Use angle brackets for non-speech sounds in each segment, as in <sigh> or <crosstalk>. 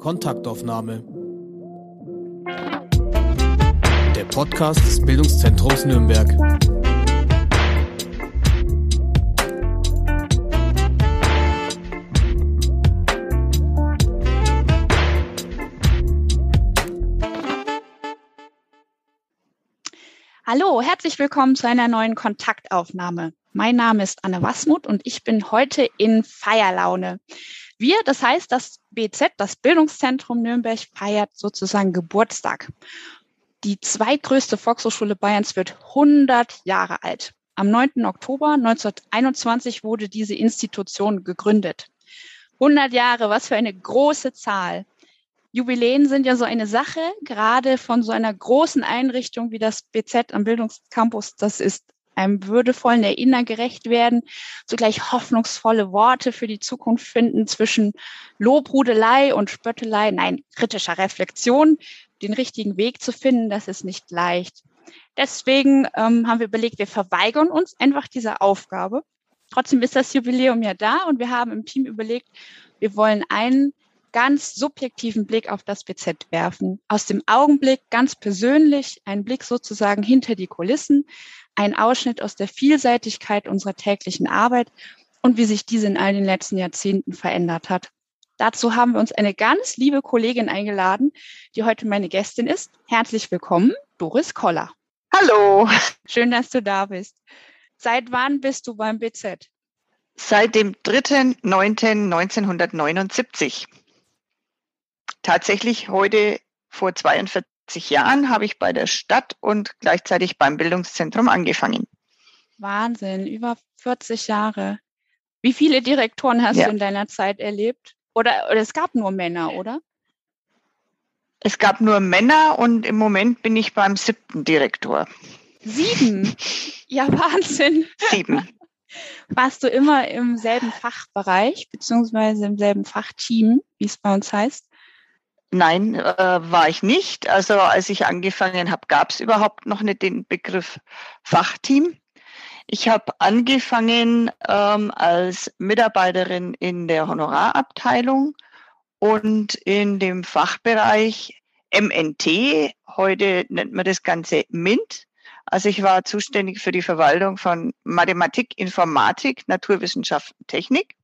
Kontaktaufnahme. Der Podcast des Bildungszentrums Nürnberg. Hallo, herzlich willkommen zu einer neuen Kontaktaufnahme. Mein Name ist Anne Wasmuth und ich bin heute in Feierlaune. Wir, das heißt, das BZ, das Bildungszentrum Nürnberg, feiert sozusagen Geburtstag. Die zweitgrößte Volkshochschule Bayerns wird 100 Jahre alt. Am 9. Oktober 1921 wurde diese Institution gegründet. 100 Jahre, was für eine große Zahl. Jubiläen sind ja so eine Sache, gerade von so einer großen Einrichtung wie das BZ am Bildungscampus. Das ist einem würdevollen Erinnern gerecht werden, zugleich hoffnungsvolle Worte für die Zukunft finden zwischen Lobhudelei und Spöttelei, nein, kritischer Reflexion, den richtigen Weg zu finden, das ist nicht leicht. Deswegen ähm, haben wir überlegt, wir verweigern uns einfach dieser Aufgabe. Trotzdem ist das Jubiläum ja da und wir haben im Team überlegt, wir wollen einen ganz subjektiven Blick auf das BZ werfen. Aus dem Augenblick ganz persönlich, ein Blick sozusagen hinter die Kulissen, ein Ausschnitt aus der Vielseitigkeit unserer täglichen Arbeit und wie sich diese in all den letzten Jahrzehnten verändert hat. Dazu haben wir uns eine ganz liebe Kollegin eingeladen, die heute meine Gästin ist. Herzlich willkommen, Doris Koller. Hallo. Schön, dass du da bist. Seit wann bist du beim BZ? Seit dem 3.9.1979. Tatsächlich heute vor 42 Jahren habe ich bei der Stadt und gleichzeitig beim Bildungszentrum angefangen. Wahnsinn, über 40 Jahre. Wie viele Direktoren hast ja. du in deiner Zeit erlebt? Oder, oder es gab nur Männer, oder? Es gab nur Männer und im Moment bin ich beim siebten Direktor. Sieben? Ja, <laughs> Wahnsinn. Sieben. Warst du immer im selben Fachbereich beziehungsweise im selben Fachteam, wie es bei uns heißt? Nein, äh, war ich nicht. Also als ich angefangen habe, gab es überhaupt noch nicht den Begriff Fachteam. Ich habe angefangen ähm, als Mitarbeiterin in der Honorarabteilung und in dem Fachbereich MNT. Heute nennt man das Ganze MINT. Also ich war zuständig für die Verwaltung von Mathematik, Informatik, Naturwissenschaften, Technik.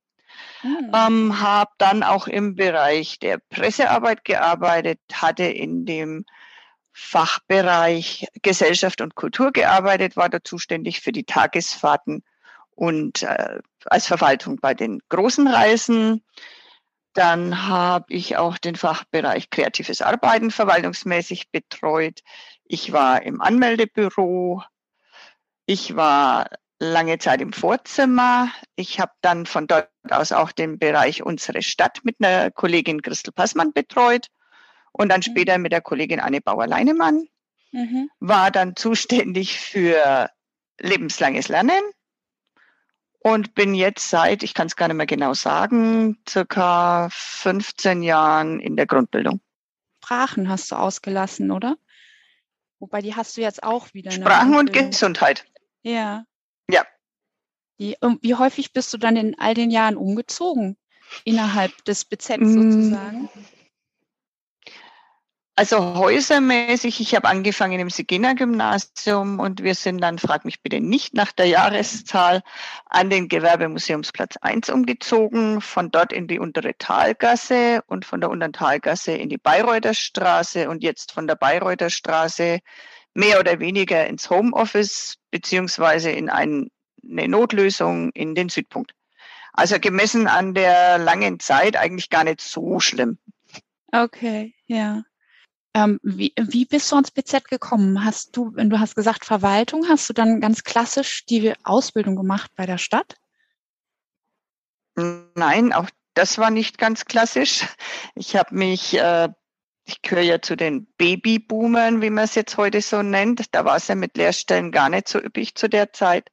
Mhm. Ähm, habe dann auch im Bereich der Pressearbeit gearbeitet, hatte in dem Fachbereich Gesellschaft und Kultur gearbeitet, war da zuständig für die Tagesfahrten und äh, als Verwaltung bei den großen Reisen. Dann habe ich auch den Fachbereich kreatives Arbeiten verwaltungsmäßig betreut. Ich war im Anmeldebüro. Ich war lange Zeit im Vorzimmer. Ich habe dann von dort aus auch den Bereich unsere Stadt mit einer Kollegin Christel Passmann betreut und dann mhm. später mit der Kollegin Anne Bauer-Leinemann. Mhm. War dann zuständig für lebenslanges Lernen und bin jetzt seit, ich kann es gar nicht mehr genau sagen, circa 15 Jahren in der Grundbildung. Sprachen hast du ausgelassen, oder? Wobei die hast du jetzt auch wieder. Sprachen und Gesundheit. Ja. Ja. Wie, häufig bist du dann in all den Jahren umgezogen innerhalb des BZ mm. sozusagen? Also häusermäßig, ich habe angefangen im Sigena-Gymnasium und wir sind dann, frag mich bitte nicht nach der Jahreszahl, an den Gewerbemuseumsplatz 1 umgezogen, von dort in die untere Talgasse und von der unteren Talgasse in die Bayreuther Straße und jetzt von der Bayreuther Straße mehr oder weniger ins Homeoffice beziehungsweise in ein, eine Notlösung in den Südpunkt. Also gemessen an der langen Zeit eigentlich gar nicht so schlimm. Okay, ja. Ähm, wie, wie bist du ans BZ gekommen? Hast du, wenn du hast gesagt Verwaltung, hast du dann ganz klassisch die Ausbildung gemacht bei der Stadt? Nein, auch das war nicht ganz klassisch. Ich habe mich äh, ich gehöre ja zu den Babyboomern, wie man es jetzt heute so nennt. Da war es ja mit Lehrstellen gar nicht so üppig zu der Zeit.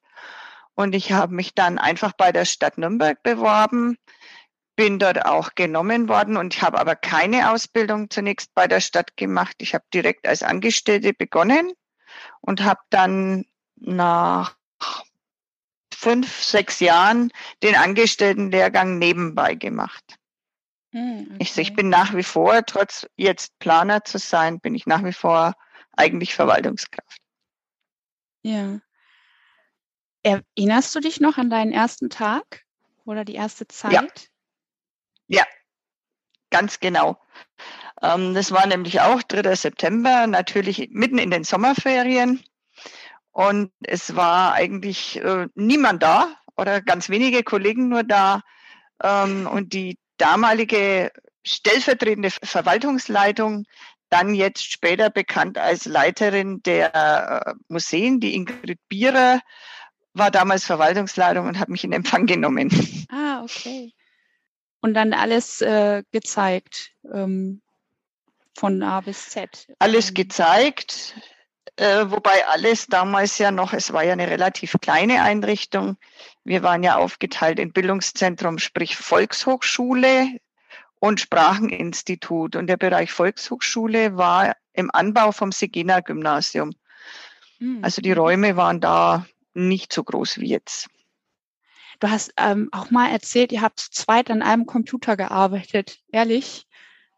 Und ich habe mich dann einfach bei der Stadt Nürnberg beworben, bin dort auch genommen worden und habe aber keine Ausbildung zunächst bei der Stadt gemacht. Ich habe direkt als Angestellte begonnen und habe dann nach fünf, sechs Jahren den Angestelltenlehrgang nebenbei gemacht. Okay. Hm, ich, ich bin nach wie vor, trotz jetzt Planer zu sein, bin ich nach wie vor eigentlich Verwaltungskraft. Ja. Erinnerst du dich noch an deinen ersten Tag oder die erste Zeit? Ja, ja ganz genau. Ähm, das war nämlich auch 3. September, natürlich mitten in den Sommerferien. Und es war eigentlich äh, niemand da oder ganz wenige Kollegen nur da. Ähm, und die damalige stellvertretende Verwaltungsleitung, dann jetzt später bekannt als Leiterin der äh, Museen, die Ingrid Bierer, war damals Verwaltungsleitung und hat mich in Empfang genommen. Ah, okay. Und dann alles äh, gezeigt, ähm, von A bis Z. Alles ähm. gezeigt, äh, wobei alles damals ja noch, es war ja eine relativ kleine Einrichtung. Wir waren ja aufgeteilt in Bildungszentrum, sprich Volkshochschule und Spracheninstitut. Und der Bereich Volkshochschule war im Anbau vom Sigena-Gymnasium. Hm. Also die Räume waren da nicht so groß wie jetzt. Du hast ähm, auch mal erzählt, ihr habt zu zweit an einem Computer gearbeitet. Ehrlich?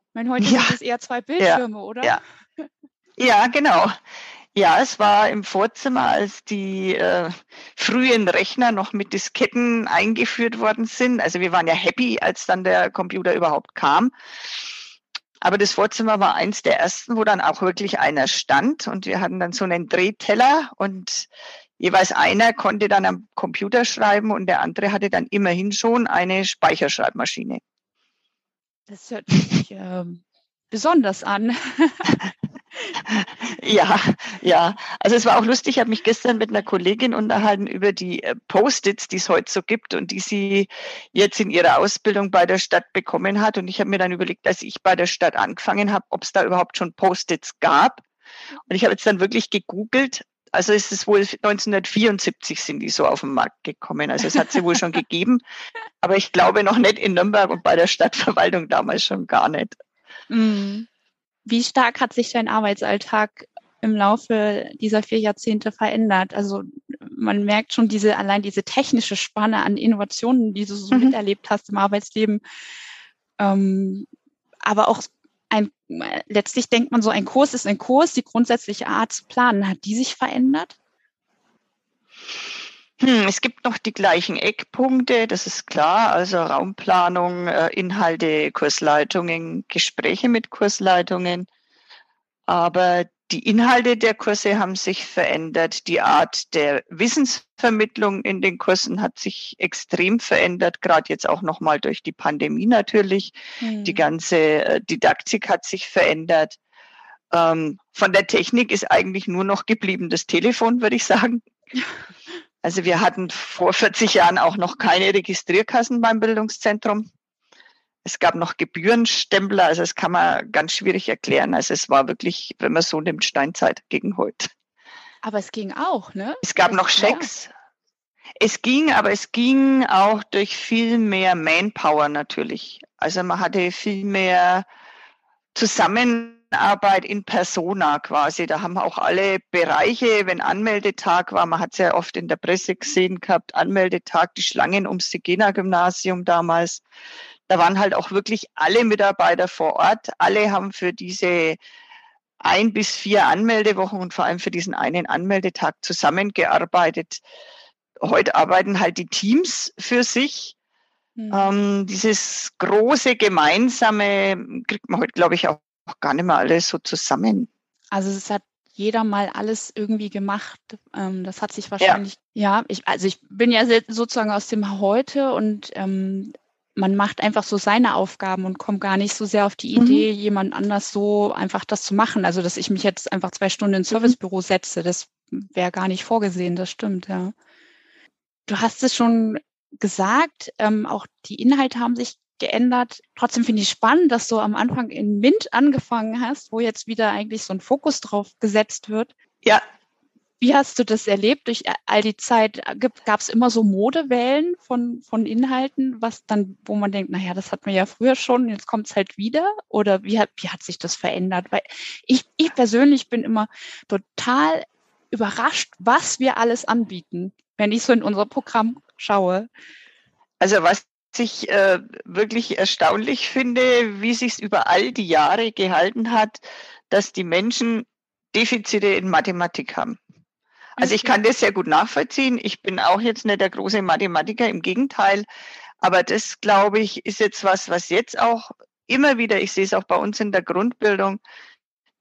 Ich meine, heute ja. sind es eher zwei Bildschirme, ja. oder? Ja. ja, genau. Ja, es war im Vorzimmer, als die äh, frühen Rechner noch mit Disketten eingeführt worden sind. Also wir waren ja happy, als dann der Computer überhaupt kam. Aber das Vorzimmer war eins der ersten, wo dann auch wirklich einer stand und wir hatten dann so einen Drehteller und jeweils einer konnte dann am Computer schreiben und der andere hatte dann immerhin schon eine Speicherschreibmaschine. Das hört sich äh, besonders an. <laughs> Ja, ja. Also es war auch lustig, ich habe mich gestern mit einer Kollegin unterhalten über die äh, Post-its, die es heute so gibt und die sie jetzt in ihrer Ausbildung bei der Stadt bekommen hat. Und ich habe mir dann überlegt, als ich bei der Stadt angefangen habe, ob es da überhaupt schon Post-its gab. Und ich habe jetzt dann wirklich gegoogelt. Also ist es wohl 1974 sind die so auf den Markt gekommen. Also es hat sie wohl schon <laughs> gegeben. Aber ich glaube noch nicht in Nürnberg und bei der Stadtverwaltung damals schon gar nicht. Mhm. Wie stark hat sich dein Arbeitsalltag im Laufe dieser vier Jahrzehnte verändert? Also man merkt schon diese, allein diese technische Spanne an Innovationen, die du so mhm. miterlebt hast im Arbeitsleben. Ähm, aber auch ein, letztlich denkt man so, ein Kurs ist ein Kurs, die grundsätzliche Art zu planen, hat die sich verändert? Hm, es gibt noch die gleichen Eckpunkte, das ist klar. Also Raumplanung, äh, Inhalte, Kursleitungen, Gespräche mit Kursleitungen. Aber die Inhalte der Kurse haben sich verändert. Die Art der Wissensvermittlung in den Kursen hat sich extrem verändert, gerade jetzt auch nochmal durch die Pandemie natürlich. Mhm. Die ganze äh, Didaktik hat sich verändert. Ähm, von der Technik ist eigentlich nur noch geblieben das Telefon, würde ich sagen. <laughs> Also wir hatten vor 40 Jahren auch noch keine Registrierkassen beim Bildungszentrum. Es gab noch Gebührenstempler, also das kann man ganz schwierig erklären. Also es war wirklich, wenn man so nimmt, Steinzeit gegen heute. Aber es ging auch, ne? Es gab noch Schecks. Es ging, aber es ging auch durch viel mehr Manpower natürlich. Also man hatte viel mehr zusammen Zusammenarbeit in persona quasi. Da haben auch alle Bereiche, wenn Anmeldetag war, man hat es ja oft in der Presse gesehen gehabt, Anmeldetag, die Schlangen ums Sigena-Gymnasium damals. Da waren halt auch wirklich alle Mitarbeiter vor Ort. Alle haben für diese ein bis vier Anmeldewochen und vor allem für diesen einen Anmeldetag zusammengearbeitet. Heute arbeiten halt die Teams für sich. Mhm. Ähm, dieses große Gemeinsame kriegt man heute, glaube ich, auch gar nicht mehr alles so zusammen. Also es hat jeder mal alles irgendwie gemacht. Ähm, das hat sich wahrscheinlich, ja, ja ich, also ich bin ja sozusagen aus dem Heute und ähm, man macht einfach so seine Aufgaben und kommt gar nicht so sehr auf die mhm. Idee, mhm. jemand anders so einfach das zu machen. Also dass ich mich jetzt einfach zwei Stunden ins mhm. Servicebüro setze, das wäre gar nicht vorgesehen, das stimmt, ja. Du hast es schon gesagt, ähm, auch die Inhalte haben sich geändert. Trotzdem finde ich spannend, dass du am Anfang in MINT angefangen hast, wo jetzt wieder eigentlich so ein Fokus drauf gesetzt wird. Ja. Wie hast du das erlebt durch all die Zeit? Gab es immer so Modewellen von, von Inhalten, was dann, wo man denkt, naja, das hatten wir ja früher schon, jetzt kommt es halt wieder? Oder wie hat, wie hat sich das verändert? Weil ich, ich persönlich bin immer total überrascht, was wir alles anbieten, wenn ich so in unser Programm schaue. Also was ich äh, wirklich erstaunlich finde, wie sich es über all die Jahre gehalten hat, dass die Menschen Defizite in Mathematik haben. Also ich kann das sehr gut nachvollziehen. Ich bin auch jetzt nicht der große Mathematiker, im Gegenteil. Aber das, glaube ich, ist jetzt was, was jetzt auch immer wieder, ich sehe es auch bei uns in der Grundbildung,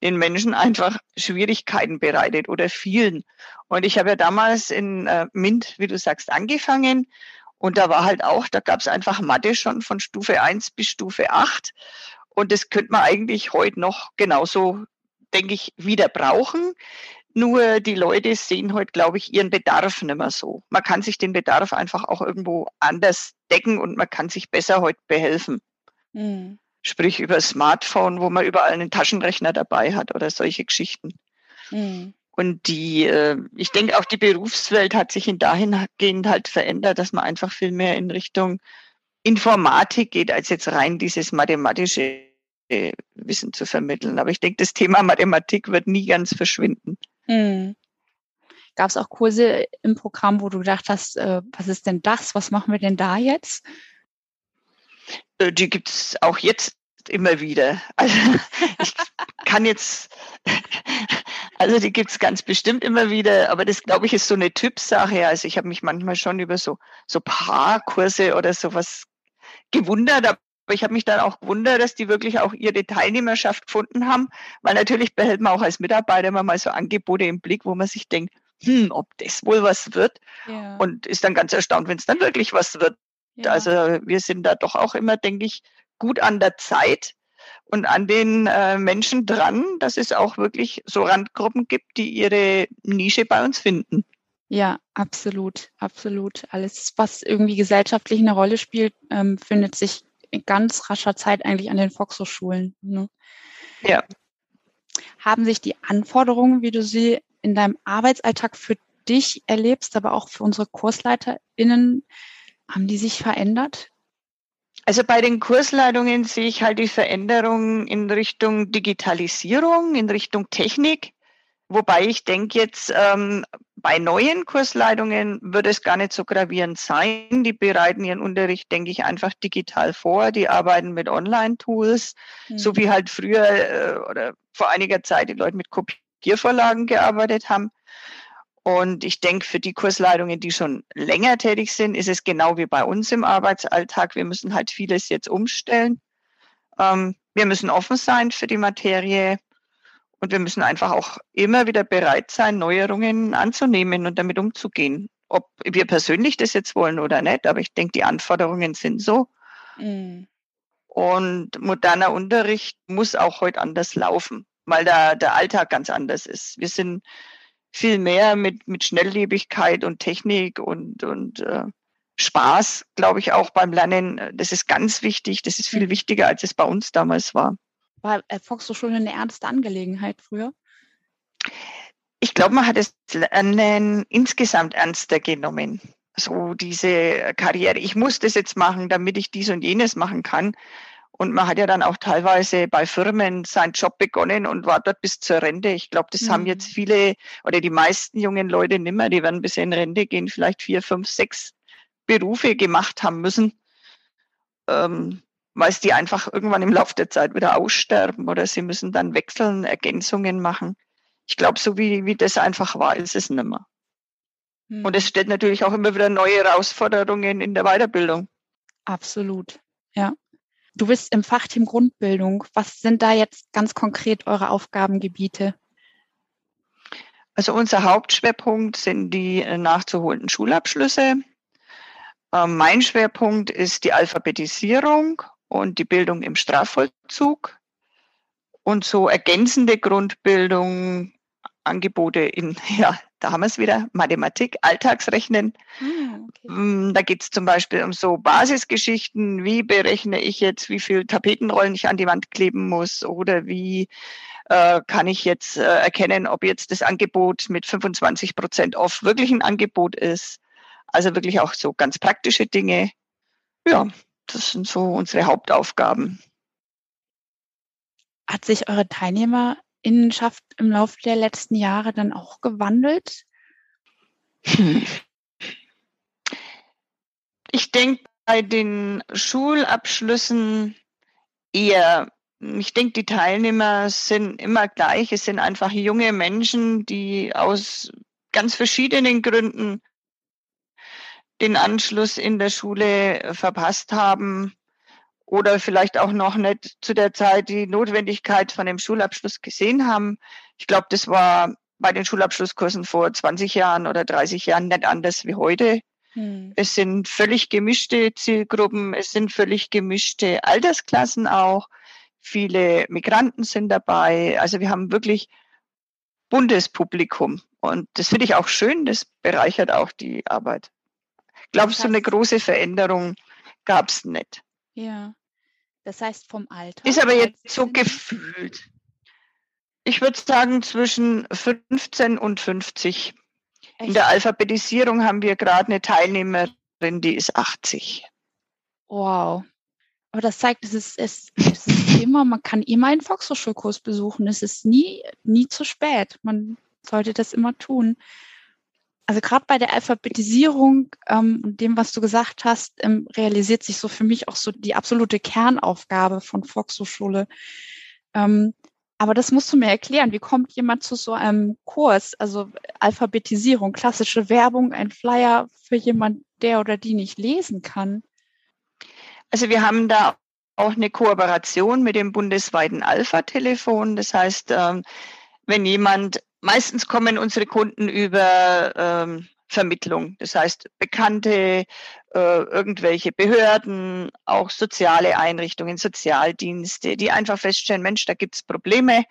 den Menschen einfach Schwierigkeiten bereitet oder vielen. Und ich habe ja damals in äh, MINT, wie du sagst, angefangen. Und da war halt auch, da gab es einfach Mathe schon von Stufe 1 bis Stufe 8. Und das könnte man eigentlich heute noch genauso, denke ich, wieder brauchen. Nur die Leute sehen heute, glaube ich, ihren Bedarf nicht mehr so. Man kann sich den Bedarf einfach auch irgendwo anders decken und man kann sich besser heute behelfen. Mhm sprich über Smartphone, wo man überall einen Taschenrechner dabei hat oder solche Geschichten. Mhm. Und die, äh, ich denke auch die Berufswelt hat sich in dahingehend halt verändert, dass man einfach viel mehr in Richtung Informatik geht, als jetzt rein dieses mathematische äh, Wissen zu vermitteln. Aber ich denke, das Thema Mathematik wird nie ganz verschwinden. Mhm. Gab es auch Kurse im Programm, wo du gedacht hast, äh, was ist denn das? Was machen wir denn da jetzt? Äh, die gibt es auch jetzt immer wieder. <laughs> Also ich kann jetzt, <laughs> also die gibt es ganz bestimmt immer wieder, aber das glaube ich ist so eine Typsache. Also ich habe mich manchmal schon über so, so Paarkurse oder sowas gewundert, aber ich habe mich dann auch gewundert, dass die wirklich auch ihre Teilnehmerschaft gefunden haben, weil natürlich behält man auch als Mitarbeiter immer mal so Angebote im Blick, wo man sich denkt, hm, ob das wohl was wird. Ja. Und ist dann ganz erstaunt, wenn es dann wirklich was wird. Ja. Also wir sind da doch auch immer, denke ich, gut an der Zeit und an den äh, Menschen dran, dass es auch wirklich so Randgruppen gibt, die ihre Nische bei uns finden. Ja, absolut, absolut. Alles, was irgendwie gesellschaftlich eine Rolle spielt, ähm, findet sich in ganz rascher Zeit eigentlich an den Volkshochschulen. Ne? Ja. Haben sich die Anforderungen, wie du sie in deinem Arbeitsalltag für dich erlebst, aber auch für unsere KursleiterInnen haben die sich verändert? Also bei den Kursleitungen sehe ich halt die Veränderung in Richtung Digitalisierung, in Richtung Technik. Wobei ich denke jetzt, ähm, bei neuen Kursleitungen würde es gar nicht so gravierend sein. Die bereiten ihren Unterricht, denke ich, einfach digital vor. Die arbeiten mit Online-Tools, mhm. so wie halt früher äh, oder vor einiger Zeit die Leute mit Kopiervorlagen gearbeitet haben. Und ich denke, für die Kursleitungen, die schon länger tätig sind, ist es genau wie bei uns im Arbeitsalltag. Wir müssen halt vieles jetzt umstellen. Ähm, wir müssen offen sein für die Materie und wir müssen einfach auch immer wieder bereit sein, Neuerungen anzunehmen und damit umzugehen. Ob wir persönlich das jetzt wollen oder nicht, aber ich denke, die Anforderungen sind so. Mhm. Und moderner Unterricht muss auch heute anders laufen, weil da der Alltag ganz anders ist. Wir sind viel mehr mit, mit Schnelllebigkeit und Technik und, und äh, Spaß, glaube ich, auch beim Lernen. Das ist ganz wichtig. Das ist viel mhm. wichtiger, als es bei uns damals war. War äh, Volkshochschule eine ernste Angelegenheit früher? Ich glaube, man hat das Lernen insgesamt ernster genommen. So diese Karriere, ich muss das jetzt machen, damit ich dies und jenes machen kann. Und man hat ja dann auch teilweise bei Firmen seinen Job begonnen und war dort bis zur Rente. Ich glaube, das mhm. haben jetzt viele oder die meisten jungen Leute nimmer. Die werden bis in Rente gehen, vielleicht vier, fünf, sechs Berufe gemacht haben müssen, ähm, weil die einfach irgendwann im Laufe der Zeit wieder aussterben oder sie müssen dann wechseln, Ergänzungen machen. Ich glaube, so wie, wie das einfach war, ist es nimmer. Mhm. Und es stellt natürlich auch immer wieder neue Herausforderungen in der Weiterbildung. Absolut, ja. Du bist im Fachteam Grundbildung. Was sind da jetzt ganz konkret eure Aufgabengebiete? Also unser Hauptschwerpunkt sind die äh, nachzuholenden Schulabschlüsse. Ähm, mein Schwerpunkt ist die Alphabetisierung und die Bildung im Strafvollzug und so ergänzende Grundbildung, Angebote in <laughs> ja, da haben wir es wieder, Mathematik, Alltagsrechnen. Ah, okay. Mm, da geht es zum Beispiel um so Basisgeschichten, wie berechne ich jetzt, wie viel Tapetenrollen ich an die Wand kleben muss oder wie äh, kann ich jetzt äh, erkennen, ob jetzt das Angebot mit 25 Prozent off wirklich ein Angebot ist. Also wirklich auch so ganz praktische Dinge. Ja, das sind so unsere Hauptaufgaben. Hat sich eure Teilnehmer Innenschaft im Laufe der letzten Jahre dann auch gewandelt? Hm. Ich denke, bei den Schulabschlüssen eher. Ich denke, die Teilnehmer sind immer gleich. Es sind einfach junge Menschen, die aus ganz verschiedenen Gründen den Anschluss in der Schule verpasst haben oder vielleicht auch noch nicht zu der Zeit die Notwendigkeit von dem Schulabschluss gesehen haben. Ich glaube, das war bei den Schulabschlusskursen vor 20 Jahren oder 30 Jahren nicht anders wie heute. Hm. Es sind völlig gemischte Zielgruppen, es sind völlig gemischte Altersklassen auch. Viele Migranten sind dabei. Also wir haben wirklich buntes Publikum. Und das finde ich auch schön, das bereichert auch die Arbeit. Ich glaube, so eine große Veränderung gab es nicht. Ja. Das heißt vom Alter. Ist aber jetzt so gefühlt. Ich würde sagen zwischen 15 und 50. Echt? In der Alphabetisierung haben wir gerade eine Teilnehmerin, die ist 80. Wow. Aber das zeigt, es ist, es, es ist immer, man kann immer einen Volkshochschulkurs besuchen. Es ist nie, nie zu spät. Man sollte das immer tun. Also gerade bei der Alphabetisierung ähm, dem, was du gesagt hast, ähm, realisiert sich so für mich auch so die absolute Kernaufgabe von Volkshochschule. Ähm, aber das musst du mir erklären. Wie kommt jemand zu so einem Kurs? Also Alphabetisierung, klassische Werbung, ein Flyer für jemand, der oder die nicht lesen kann. Also wir haben da auch eine Kooperation mit dem bundesweiten Alpha-Telefon. Das heißt, ähm, wenn jemand, meistens kommen unsere Kunden über ähm, Vermittlung. Das heißt, bekannte, äh, irgendwelche Behörden, auch soziale Einrichtungen, Sozialdienste, die einfach feststellen, Mensch, da gibt's Probleme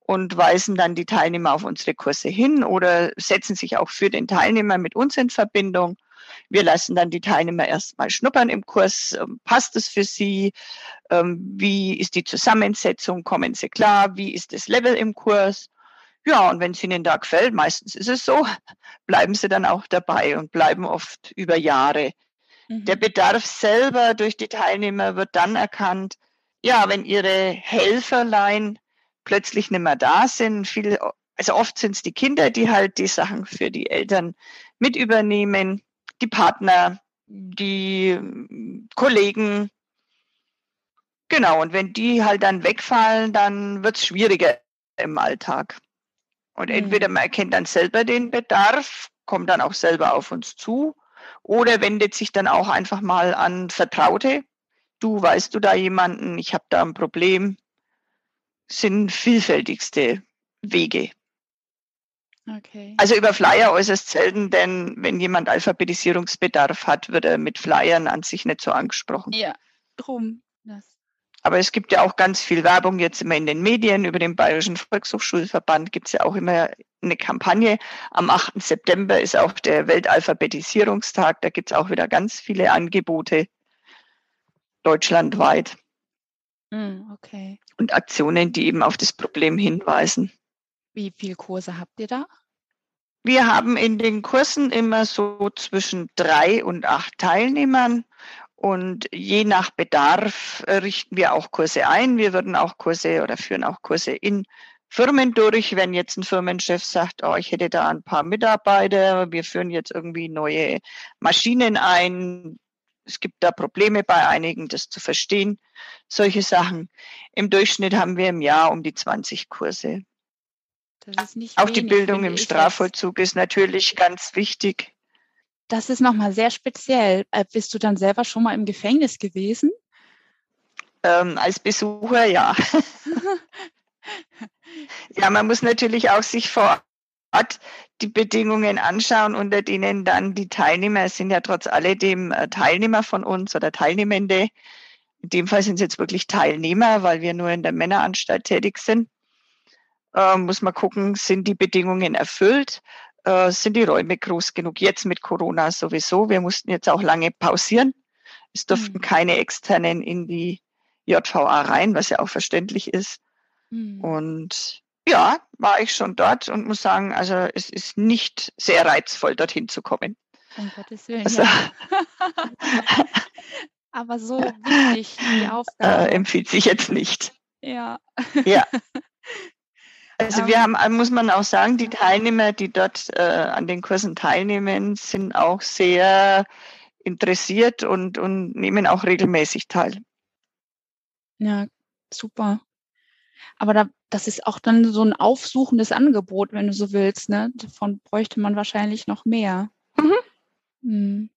und weisen dann die Teilnehmer auf unsere Kurse hin oder setzen sich auch für den Teilnehmer mit uns in Verbindung. Wir lassen dann die Teilnehmer erstmal schnuppern im Kurs. Ähm, passt es für sie? Ähm, wie ist die Zusammensetzung? Kommen sie klar? Wie ist das Level im Kurs? Ja, und wenn es ihnen da gefällt, meistens ist es so, bleiben sie dann auch dabei und bleiben oft über Jahre. Mhm. Der Bedarf selber durch die Teilnehmer wird dann erkannt, ja, wenn ihre Helferlein plötzlich nicht mehr da sind. Viel, also oft sind es die Kinder, die halt die Sachen für die Eltern mit übernehmen, die Partner, die Kollegen. Genau, und wenn die halt dann wegfallen, dann wird es schwieriger im Alltag. Und mhm. entweder man erkennt dann selber den Bedarf, kommt dann auch selber auf uns zu oder wendet sich dann auch einfach mal an Vertraute. Du, weißt du da jemanden, ich habe da ein Problem, sind vielfältigste Wege. Okay. Also über Flyer äußerst selten, denn wenn jemand Alphabetisierungsbedarf hat, wird er mit Flyern an sich nicht so angesprochen. Ja, drum. Aber es gibt ja auch ganz viel Werbung jetzt immer in den Medien. Über den Bayerischen Volkshochschulverband gibt es ja auch immer eine Kampagne. Am 8. September ist auch der Weltalphabetisierungstag. Da gibt es auch wieder ganz viele Angebote deutschlandweit. Hm, okay. Und Aktionen, die eben auf das Problem hinweisen. Wie viele Kurse habt ihr da? Wir haben in den Kursen immer so zwischen drei und acht Teilnehmern und je nach Bedarf äh, richten wir auch Kurse ein. Wir würden auch Kurse oder führen auch Kurse in Firmen durch. Wenn jetzt ein Firmenchef sagt, oh, ich hätte da ein paar Mitarbeiter, wir führen jetzt irgendwie neue Maschinen ein. Es gibt da Probleme bei einigen, das zu verstehen. Solche Sachen. Im Durchschnitt haben wir im Jahr um die 20 Kurse. auch wenig, die Bildung im Strafvollzug ist natürlich ganz wichtig. Das ist nochmal sehr speziell. Äh, bist du dann selber schon mal im Gefängnis gewesen? Ähm, als Besucher, ja. <laughs> ja, man muss natürlich auch sich vor Ort die Bedingungen anschauen, unter denen dann die Teilnehmer, es sind ja trotz alledem äh, Teilnehmer von uns oder Teilnehmende. In dem Fall sind es jetzt wirklich Teilnehmer, weil wir nur in der Männeranstalt tätig sind. Äh, muss man gucken, sind die Bedingungen erfüllt? Äh, sind die Räume groß genug. Jetzt mit Corona sowieso. Wir mussten jetzt auch lange pausieren. Es durften mhm. keine externen in die JVA rein, was ja auch verständlich ist. Mhm. Und ja, war ich schon dort und muss sagen, also es ist nicht sehr reizvoll, dorthin zu kommen. Um Gottes Willen. Also, ja. <laughs> Aber so wichtig, die Aufgabe. Äh, empfiehlt sich jetzt nicht. Ja. Ja. <laughs> Also wir haben, muss man auch sagen, die Teilnehmer, die dort äh, an den Kursen teilnehmen, sind auch sehr interessiert und, und nehmen auch regelmäßig teil. Ja, super. Aber da, das ist auch dann so ein aufsuchendes Angebot, wenn du so willst. Ne? Davon bräuchte man wahrscheinlich noch mehr. Mhm. Hm.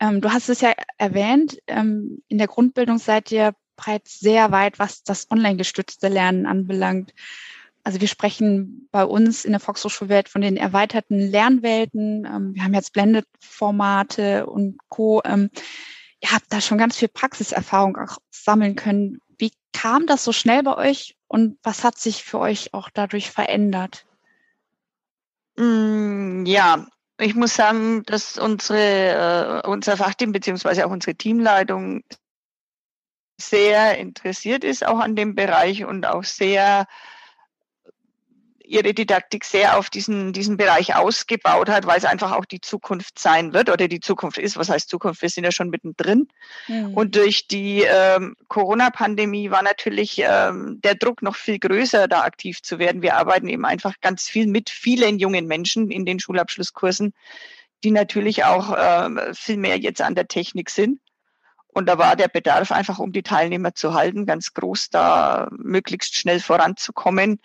Ähm, du hast es ja erwähnt, ähm, in der Grundbildung seid ihr bereits sehr weit, was das online gestützte Lernen anbelangt. Also wir sprechen bei uns in der Volkshochschulwelt von den erweiterten Lernwelten. Ähm, wir haben jetzt Blended-Formate und Co. Ähm, ihr habt da schon ganz viel Praxiserfahrung auch sammeln können. Wie kam das so schnell bei euch und was hat sich für euch auch dadurch verändert? Mm, ja, ich muss sagen, dass unsere, äh, unser Fachteam beziehungsweise auch unsere Teamleitung sehr interessiert ist auch an dem Bereich und auch sehr ihre Didaktik sehr auf diesen, diesen Bereich ausgebaut hat, weil es einfach auch die Zukunft sein wird oder die Zukunft ist. Was heißt Zukunft? Wir sind ja schon mittendrin. Mhm. Und durch die ähm, Corona-Pandemie war natürlich ähm, der Druck noch viel größer, da aktiv zu werden. Wir arbeiten eben einfach ganz viel mit vielen jungen Menschen in den Schulabschlusskursen, die natürlich auch äh, viel mehr jetzt an der Technik sind. Und da war der Bedarf einfach, um die Teilnehmer zu halten, ganz groß, da möglichst schnell voranzukommen.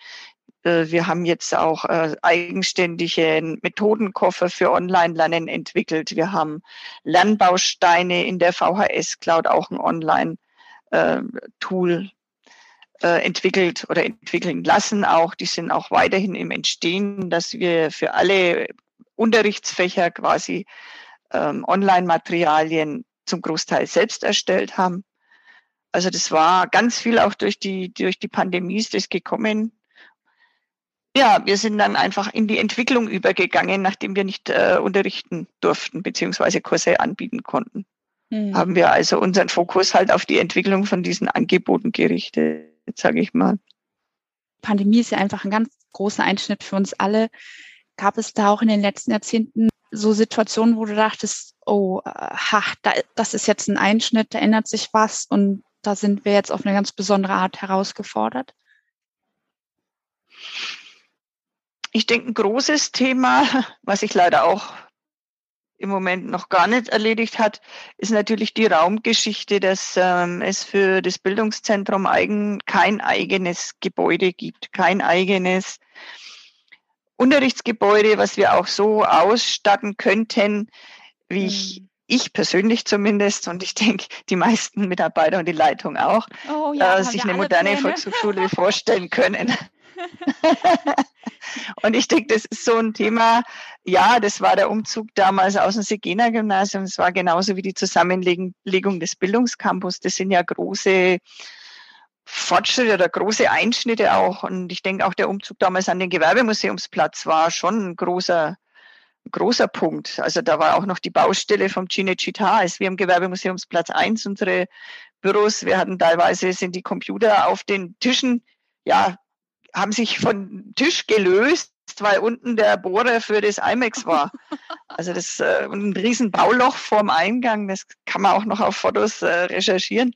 Äh, wir haben jetzt auch äh, eigenständige Methodenkoffer für Online-Lernen entwickelt. Wir haben Lernbausteine in der VHS Cloud, auch ein Online-Tool äh, entwickelt oder entwickeln lassen auch. Die sind auch weiterhin im Entstehen, dass wir für alle Unterrichtsfächer quasi ähm, Online-Materialien zum Großteil selbst erstellt haben. Also das war ganz viel auch durch die, durch die Pandemie ist das gekommen ja, wir sind dann einfach in die Entwicklung übergegangen, nachdem wir nicht äh, unterrichten durften, beziehungsweise Kurse anbieten konnten. Mhm. Haben wir also unseren Fokus halt auf die Entwicklung von diesen Angeboten gerichtet, sage ich mal. Pandemie ist ja einfach ein ganz großer Einschnitt für uns alle. Gab es da auch in den letzten Jahrzehnten so Situationen, wo du dachtest, oh, ha, da, das ist jetzt ein Einschnitt, da ändert sich was und da sind wir jetzt auf eine ganz besondere Art herausgefordert? Ich denke, ein großes Thema, was sich leider auch im Moment noch gar nicht erledigt hat, ist natürlich die Raumgeschichte, dass ähm, es für das Bildungszentrum eigen, kein eigenes Gebäude gibt, kein eigenes Unterrichtsgebäude, was wir auch so ausstatten könnten, wie ich, mhm. ich persönlich zumindest und ich denke, die meisten Mitarbeiter und die Leitung auch, oh, ja, äh, sich eine moderne Pläne. Volkshochschule vorstellen können. <laughs> und ich denke, das ist so ein Thema, ja, das war der Umzug damals aus dem Segena-Gymnasium. Es war genauso wie die Zusammenlegung des Bildungscampus. Das sind ja große Fortschritte oder große Einschnitte auch. Und ich denke auch der Umzug damals an den Gewerbemuseumsplatz war schon ein großer, großer Punkt. Also da war auch noch die Baustelle vom Cinecittà, als wir am Gewerbemuseumsplatz 1 unsere Büros, wir hatten teilweise sind die Computer auf den Tischen ja haben sich von Tisch gelöst, weil unten der Bohrer für das IMAX war. <laughs> Also das äh, ein riesen Bauloch vorm Eingang, das kann man auch noch auf Fotos äh, recherchieren.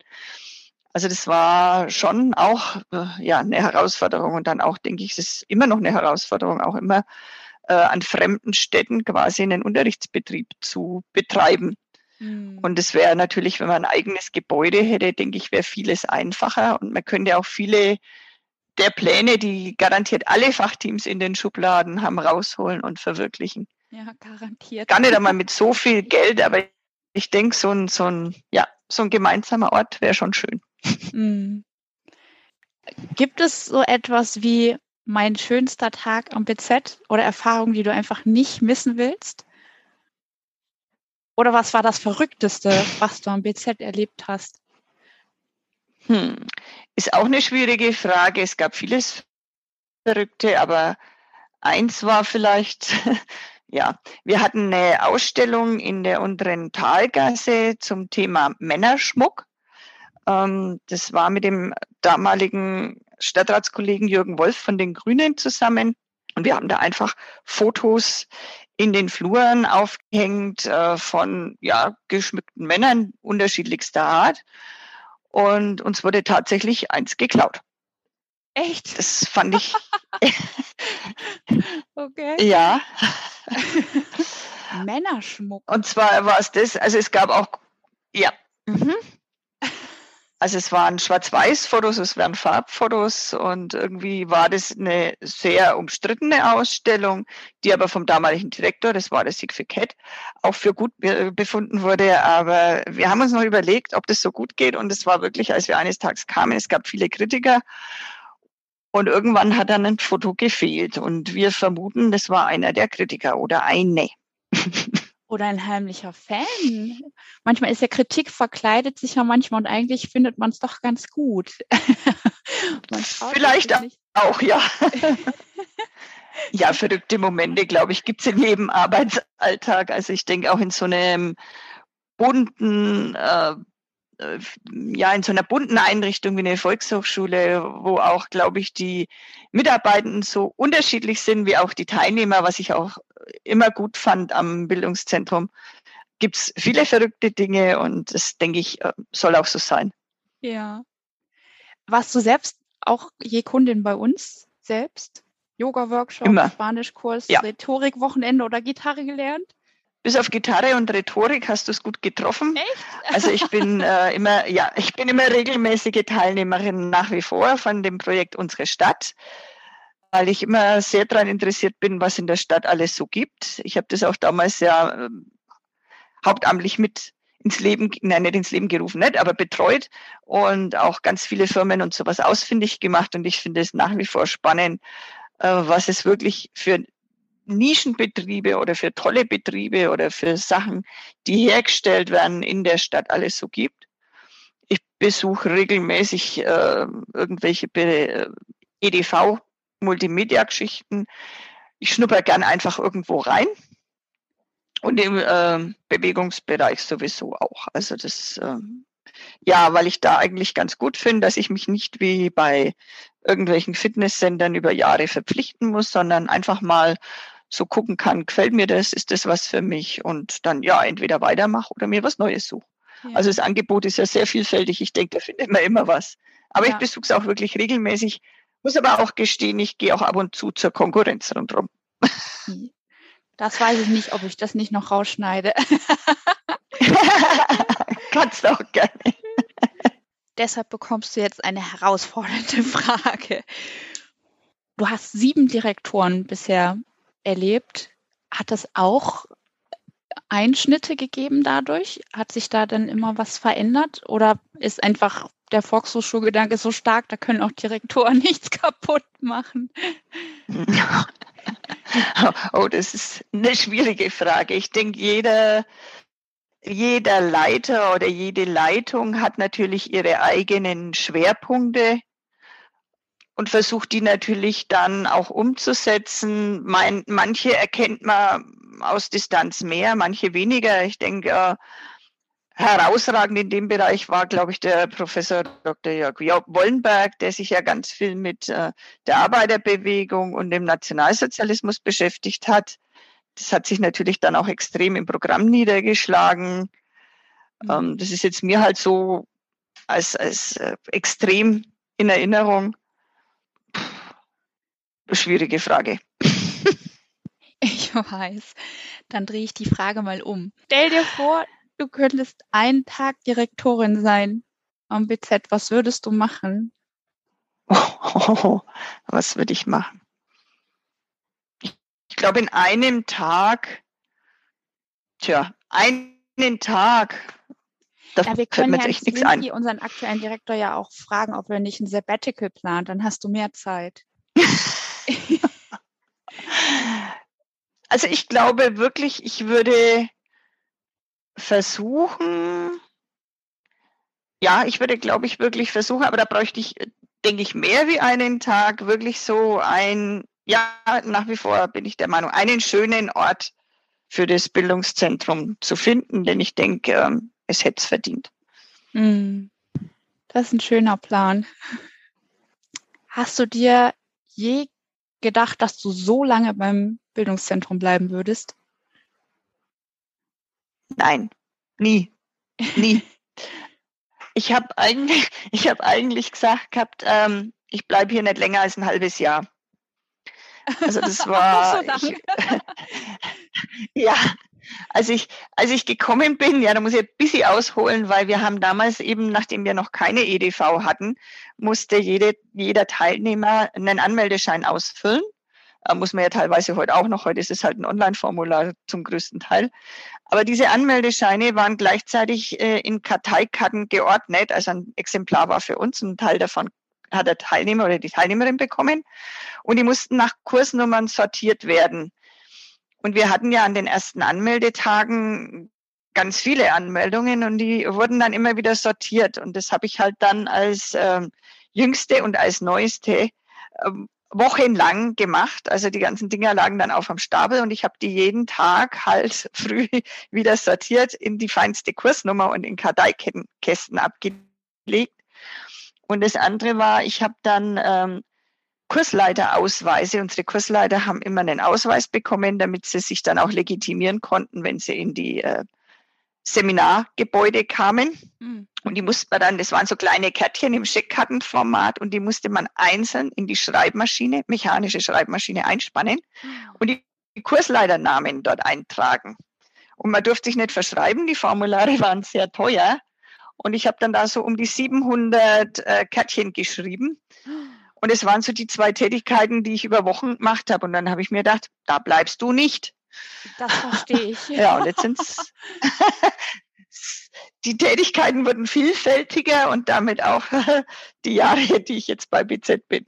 Also das war schon auch äh, ja eine Herausforderung und dann auch denke ich, es ist immer noch eine Herausforderung, auch immer äh, an fremden Städten quasi einen Unterrichtsbetrieb zu betreiben. Mhm. Und es wäre natürlich, wenn man ein eigenes Gebäude hätte, denke ich, wäre vieles einfacher und man könnte auch viele der Pläne, die garantiert alle Fachteams in den Schubladen haben, rausholen und verwirklichen. Ja, garantiert. Gar nicht einmal mit so viel Geld, aber ich denke, so ein, so ein, ja, so ein gemeinsamer Ort wäre schon schön. Mhm. Gibt es so etwas wie mein schönster Tag am BZ oder Erfahrungen, die du einfach nicht missen willst? Oder was war das Verrückteste, was du am BZ erlebt hast? Hm. Ist auch eine schwierige Frage. Es gab vieles Verrückte, aber eins war vielleicht, <laughs> ja, wir hatten eine Ausstellung in der unteren Talgasse zum Thema Männerschmuck. Ähm, das war mit dem damaligen Stadtratskollegen Jürgen Wolf von den Grünen zusammen. Und wir haben da einfach Fotos in den Fluren aufgehängt äh, von ja, geschmückten Männern unterschiedlichster Art und uns wurde tatsächlich eins geklaut. Echt? Das fand ich. <laughs> okay. Ja. <laughs> Männerschmuck. Und zwar war es das, also es gab auch, ja, mhm. Also es waren Schwarz-Weiß-Fotos, es waren Farbfotos und irgendwie war das eine sehr umstrittene Ausstellung, die aber vom damaligen Direktor, das war der Siegfried Kett, auch für gut befunden wurde. Aber wir haben uns noch überlegt, ob das so gut geht und es war wirklich, als wir eines Tages kamen, es gab viele Kritiker und irgendwann hat dann ein Foto gefehlt und wir vermuten, das war einer der Kritiker oder eine. <laughs> oder ein heimlicher Fan. Manchmal ist ja Kritik verkleidet sich ja manchmal und eigentlich findet man es doch ganz gut. <laughs> Vielleicht auch, ja. ja, verrückte Momente, glaube ich, gibt es in jedem Arbeitsalltag. Also ich denke auch in so einem bunten äh, ja in so einer bunten Einrichtung wie eine Volkshochschule, wo auch, glaube ich, die Mitarbeitenden so unterschiedlich sind wie auch die Teilnehmer, was ich auch immer gut fand am Bildungszentrum, gibt es viele verrückte Dinge und das, denke ich, äh, soll auch so sein. Ja. Warst du selbst auch je Kundin bei uns selbst? Yoga-Workshop, Spanischkurs, ja. Rhetorik-Wochenende oder Gitarre gelernt? Bis auf Gitarre und Rhetorik hast du es gut getroffen. Echt? Also ich bin <laughs> äh, immer, ja, ich bin immer regelmäßige Teilnehmerin nach wie vor von dem Projekt Unsere Stadt, weil ich immer sehr daran interessiert bin, was in der Stadt alles so gibt. Ich habe das auch damals ja äh, hauptamtlich mit ins Leben, nein, nicht ins Leben gerufen, nicht, aber betreut und auch ganz viele Firmen und sowas ausfindig gemacht. Und ich finde es nach wie vor spannend, äh, was es wirklich für Nischenbetriebe oder für tolle Betriebe oder für Sachen, die hergestellt werden, in der Stadt alles so gibt. Ich besuche regelmäßig äh, irgendwelche äh, EDV, Multimedia-Geschichten. Ich schnupper gern einfach irgendwo rein. Und im äh, Bewegungsbereich sowieso auch. Also das, äh, ja, weil ich da eigentlich ganz gut finde, dass ich mich nicht wie bei irgendwelchen Fitnesssendern über Jahre verpflichten muss, sondern einfach mal so gucken kann, gefällt mir das, ist das was für mich und dann ja entweder weitermache oder mir was Neues suche. Ja. Also das Angebot ist ja sehr vielfältig. Ich denke, da findet man immer was. Aber ja. ich besuche es auch wirklich regelmäßig. Muss aber auch gestehen, ich gehe auch ab und zu zur Konkurrenz rundherum. Das weiß ich nicht, ob ich das nicht noch rausschneide. <laughs> Kannst auch gerne. Deshalb bekommst du jetzt eine herausfordernde <laughs> Frage. Du hast sieben Direktoren bisher erlebt. Hat es auch Einschnitte gegeben dadurch? Hat sich da dann immer was verändert? Oder ist einfach der Volkshochschulgedanke so stark, da können auch Direktoren <laughs> nichts kaputt machen? <laughs> Oh, das ist eine schwierige Frage. Ich denke, jeder, jeder Leiter oder jede Leitung hat natürlich ihre eigenen Schwerpunkte, und versucht die natürlich dann auch umzusetzen. Mein, manche erkennt man aus Distanz mehr, manche weniger. Ich denke, äh, herausragend in dem Bereich war, glaube ich, der Professor Dr. Jörg Wollenberg, der sich ja ganz viel mit äh, der Arbeiterbewegung und dem Nationalsozialismus beschäftigt hat. Das hat sich natürlich dann auch extrem im Programm niedergeschlagen. Mhm. Ähm, das ist jetzt mir halt so als, als äh, extrem in Erinnerung schwierige Frage. <laughs> Ich weiß. Dann drehe ich die Frage mal um. Stell dir vor, du könntest einen Tag Direktorin sein am BZ. Was würdest du machen? Oh, <laughs> was würde ich machen? Ich glaube, in einem Tag, tja, einen Tag, da ja, wir können Herrn echt nichts ein. unseren aktuellen Direktor, ja auch fragen, ob er nicht ein Sabbatical plant. Dann hast du mehr Zeit. <laughs> <laughs> also ich glaube wirklich, ich würde versuchen, ja, ich würde, glaube ich, wirklich versuchen, aber da bräuchte ich, denke ich, mehr wie einen Tag, wirklich so ein, ja, nach wie vor bin ich der Meinung, einen schönen Ort für das Bildungszentrum zu finden, denn ich denke, ähm, es hätte es verdient. Hm. Das ist ein schöner Plan. Hast du dir je gedacht, dass du so lange beim Bildungszentrum bleiben würdest? Nein, nie, nie. <laughs> ich habe eigentlich, ich habe eigentlich gesagt gehabt, ähm, ich bleibe hier nicht länger als ein halbes Jahr. Also das <laughs> war, ich, <laughs> ja, Als ich, als ich gekommen bin, ja, da muss ich ein bisschen ausholen, weil wir haben damals eben, nachdem wir noch keine EDV hatten, musste jede, jeder Teilnehmer einen Anmeldeschein ausfüllen. Da muss man ja teilweise heute auch noch, heute ist es halt ein Online-Formular zum größten Teil. Aber diese Anmeldescheine waren gleichzeitig äh, in Karteikarten geordnet. Also ein Exemplar war für uns, ein Teil davon hat der Teilnehmer oder die Teilnehmerin bekommen. Und die mussten nach Kursnummern sortiert werden. Und wir hatten ja an den ersten Anmeldetagen ganz viele Anmeldungen und die wurden dann immer wieder sortiert. Und das habe ich halt dann als ähm, jüngste und als neueste ähm, wochenlang gemacht. Also die ganzen Dinger lagen dann auf am Stapel und ich habe die jeden Tag halt <laughs> früh wieder sortiert in die feinste Kursnummer und in Karteikästen abgelegt. Und das andere war, ich habe dann ähm, Kursleiterausweise. Unsere Kursleiter haben immer einen Ausweis bekommen, damit sie sich dann auch legitimieren konnten, wenn sie in die äh, Seminargebäude kamen. Mhm. Und die musste man dann, das waren so kleine Kärtchen im Scheckkartenformat und die musste man einzeln in die Schreibmaschine, mechanische Schreibmaschine einspannen mhm. und die Kursleiternamen dort eintragen. Und man durfte sich nicht verschreiben, die Formulare <laughs> waren sehr teuer. Und ich habe dann da so um die 700 äh, Kärtchen geschrieben. Und es waren so die zwei Tätigkeiten, die ich über Wochen gemacht habe. Und dann habe ich mir gedacht, da bleibst du nicht. Das verstehe ich. <laughs> ja, und jetzt sind <laughs> die Tätigkeiten wurden vielfältiger und damit auch <laughs> die Jahre, die ich jetzt bei BZ bin.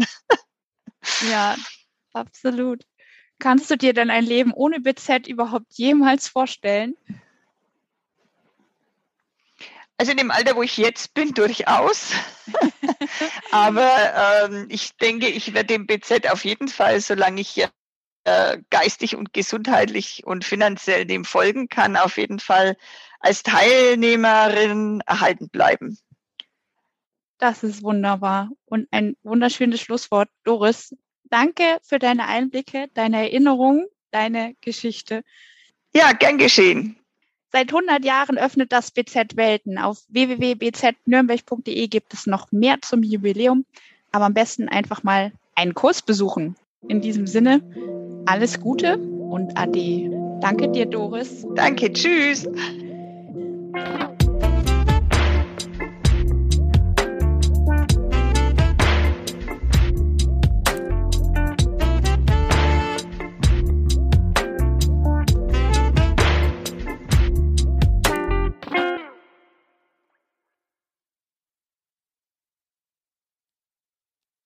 ja, absolut. Kannst du dir denn ein Leben ohne BZ überhaupt jemals vorstellen? Also in dem Alter, wo ich jetzt bin, durchaus. <laughs> Aber ähm, ich denke, ich werde dem BZ auf jeden Fall, solange ich äh, geistig und gesundheitlich und finanziell dem folgen kann, auf jeden Fall als Teilnehmerin erhalten bleiben. Das ist wunderbar und ein wunderschönes Schlusswort. Doris, danke für deine Einblicke, deine Erinnerungen, deine Geschichte. Ja, gern geschehen. Seit 100 Jahren öffnet das BZ Welten. Auf www.bznürnberg.de gibt es noch mehr zum Jubiläum, aber am besten einfach mal einen Kurs besuchen. In diesem Sinne, alles Gute und Ade. Danke dir, Doris. Danke, tschüss.